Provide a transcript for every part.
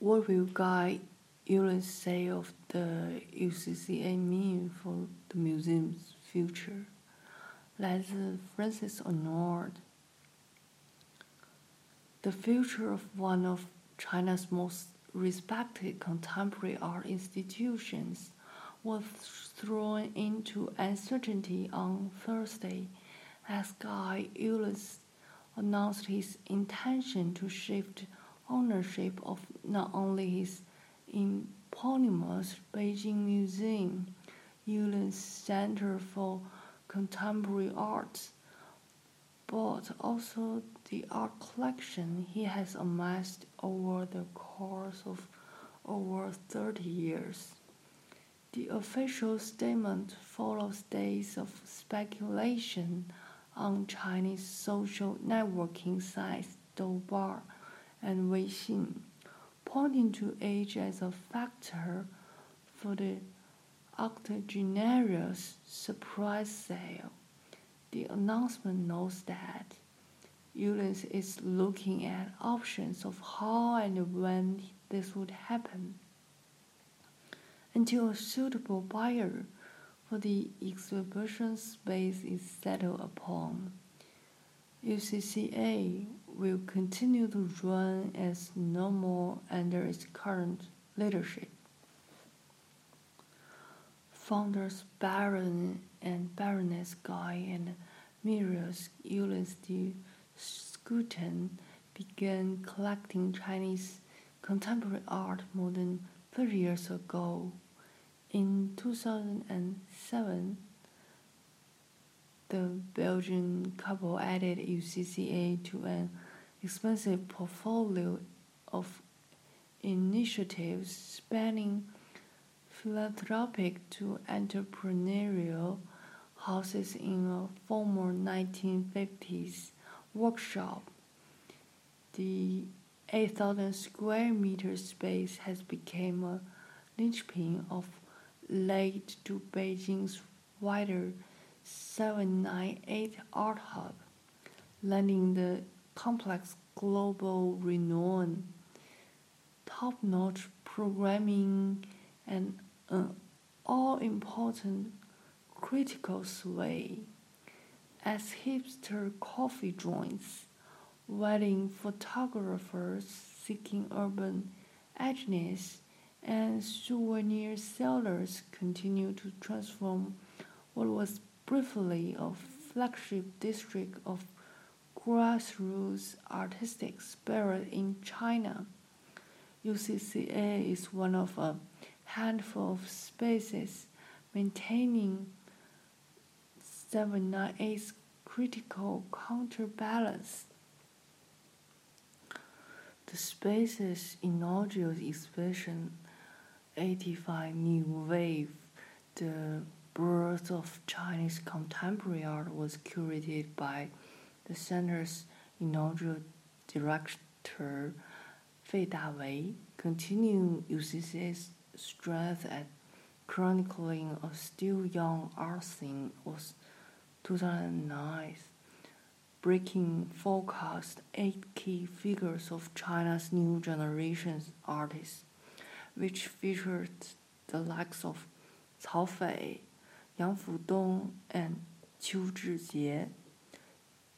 What will Guy Ullens say of the UCCA mean for the museum's future? 来自 Francis Arnold. The future of one of China's most respected contemporary art institutions was thrown into uncertainty on Thursday as Guy Ullens announced his intention to shift ownership of not only his eponymous Beijing Museum, Ullens Center for Contemporary Arts, but also the art collection he has amassed over the course of over 30 years. The official statement follows days of speculation on Chinese social networking sites Douban and Weixin, pointing to age as a factor for the octogenarian's surprise sale. The announcement notes that Ullens is looking at options of how and when this would happen. Until a suitable buyer for the exhibition space is settled upon, UCCA will continue to run as normal under its current leadership. Founders Baron and Baroness Guy and Muriel Ullens de Schooten began collecting Chinese contemporary art more than 30 years ago. In 2007, the Belgian couple added UCCA to an expansive portfolio of initiatives spanning philanthropic to entrepreneurial houses in a former 1950s workshop. The 8,000 square meter space has become a linchpin of late to Beijing's wider 798 Art Hub, lending the complex global renown, top notch programming, and an all important critical sway. As hipster coffee joints, wedding photographers seeking urban edginess, and souvenir sellers continue to transform what was briefly a flagship district of grassroots artistic spirit in China. UCCA is one of a handful of spaces maintaining 798's critical counterbalance. The space's inaugural exhibition, 85 New Wave, the birth of Chinese contemporary art, was curated by the center's inaugural director, Fei Dawei, continuing UCCA's strength at chronicling a still young art scene was 2009, breaking forecast eight key figures of China's new generation artists, which featured the likes of Cao Fei, Yang Fudong, and Qiu Zhijie,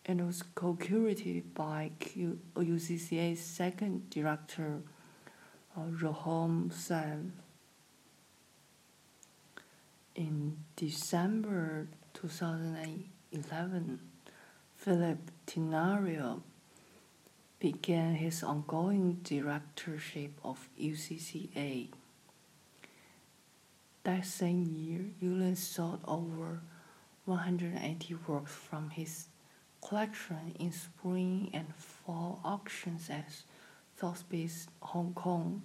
and was co-curated by Q- UCCA's second director, uh, Jérôme Sans. In December 2011, Philip Tinari began his ongoing directorship of UCCA. That same year, Ullens sold over 180 works from his collection in spring and fall auctions at Sotheby's Hong Kong.